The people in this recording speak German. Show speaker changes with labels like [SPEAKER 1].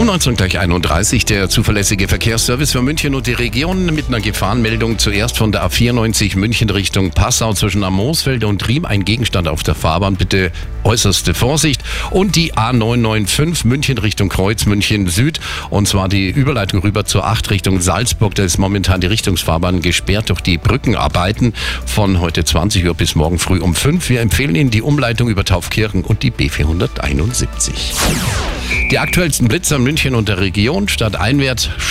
[SPEAKER 1] Um 19.31 der zuverlässige Verkehrsservice für München und die Region mit einer Gefahrenmeldung zuerst von der A94 München Richtung Passau zwischen Amoosfelde und Riem. Ein Gegenstand auf der Fahrbahn, bitte äußerste Vorsicht. Und die A995 München Richtung Kreuz München Süd und zwar die Überleitung rüber zur 8 Richtung Salzburg. Da ist momentan die Richtungsfahrbahn gesperrt durch die Brückenarbeiten von heute 20 Uhr bis morgen früh um 5. Wir empfehlen Ihnen die Umleitung über Taufkirchen und die B471. Die aktuellsten Blitzer München und der Region. Statt einwärts